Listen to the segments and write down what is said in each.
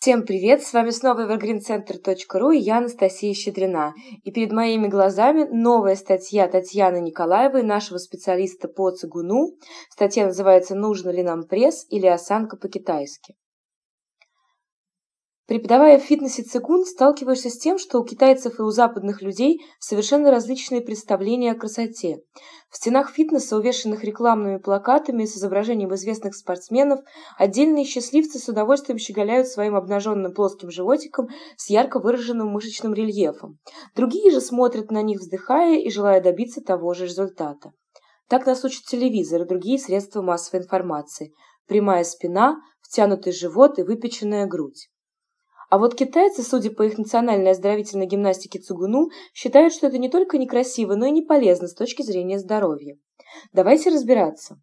Всем привет! С вами снова evergreencenter.ru и я Анастасия Щедрина. И перед моими глазами новая статья Татьяны Николаевой, нашего специалиста по цигуну. Статья называется «Нужно ли нам пресс или осанка по-китайски?». Преподавая в фитнесе цигун, сталкиваешься с тем, что у китайцев и у западных людей совершенно различные представления о красоте. В стенах фитнеса, увешанных рекламными плакатами с изображением известных спортсменов, отдельные счастливцы с удовольствием щеголяют своим обнаженным плоским животиком с ярко выраженным мышечным рельефом. Другие же смотрят на них, вздыхая и желая добиться того же результата. Так нас учат телевизор и другие средства массовой информации. Прямая спина, втянутый живот и выпеченная грудь. А вот китайцы, судя по их национальной оздоровительной гимнастике цугуну, считают, что это не только некрасиво, но и не полезно с точки зрения здоровья. Давайте разбираться.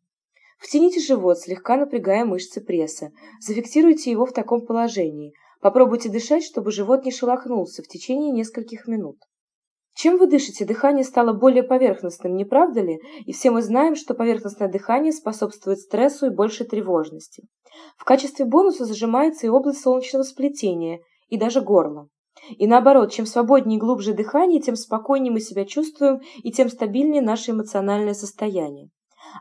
Втяните живот, слегка напрягая мышцы пресса. Зафиксируйте его в таком положении. Попробуйте дышать, чтобы живот не шелохнулся в течение нескольких минут. Чем вы дышите, дыхание стало более поверхностным, не правда ли? И все мы знаем, что поверхностное дыхание способствует стрессу и большей тревожности. В качестве бонуса зажимается и область солнечного сплетения, и даже горло. И наоборот, чем свободнее и глубже дыхание, тем спокойнее мы себя чувствуем и тем стабильнее наше эмоциональное состояние.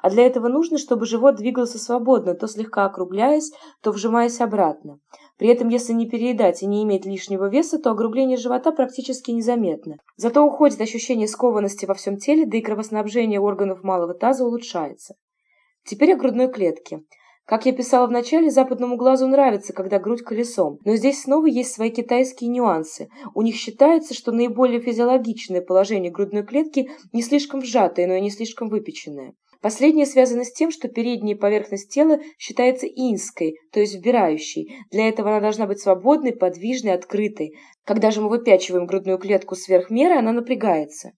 А для этого нужно, чтобы живот двигался свободно, то слегка округляясь, то вжимаясь обратно. При этом, если не переедать и не иметь лишнего веса, то огрубление живота практически незаметно. Зато уходит ощущение скованности во всем теле, да и кровоснабжение органов малого таза улучшается. Теперь о грудной клетке. Как я писала в начале, западному глазу нравится, когда грудь колесом, но здесь снова есть свои китайские нюансы. У них считается, что наиболее физиологичное положение грудной клетки не слишком сжатое, но и не слишком выпеченное. Последнее связано с тем, что передняя поверхность тела считается инской, то есть вбирающей. Для этого она должна быть свободной, подвижной, открытой. Когда же мы выпячиваем грудную клетку сверх меры, она напрягается.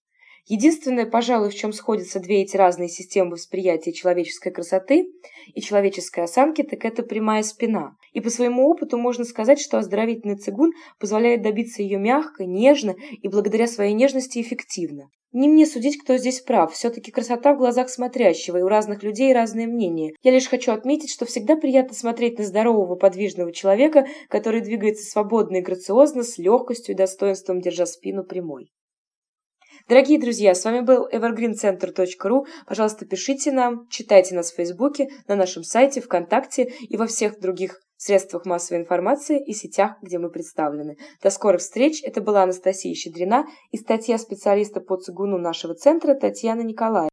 Единственное, пожалуй, в чем сходятся две эти разные системы восприятия человеческой красоты и человеческой осанки, так это прямая спина. И по своему опыту можно сказать, что оздоровительный цигун позволяет добиться ее мягко, нежно и благодаря своей нежности эффективно. Не мне судить, кто здесь прав. Все-таки красота в глазах смотрящего, и у разных людей разные мнения. Я лишь хочу отметить, что всегда приятно смотреть на здорового, подвижного человека, который двигается свободно и грациозно, с легкостью и достоинством, держа спину прямой. Дорогие друзья, с вами был evergreencenter.ru. Пожалуйста, пишите нам, читайте нас в Фейсбуке, на нашем сайте, ВКонтакте и во всех других средствах массовой информации и сетях, где мы представлены. До скорых встреч. Это была Анастасия Щедрина и статья специалиста по цигуну нашего центра Татьяна Николаева.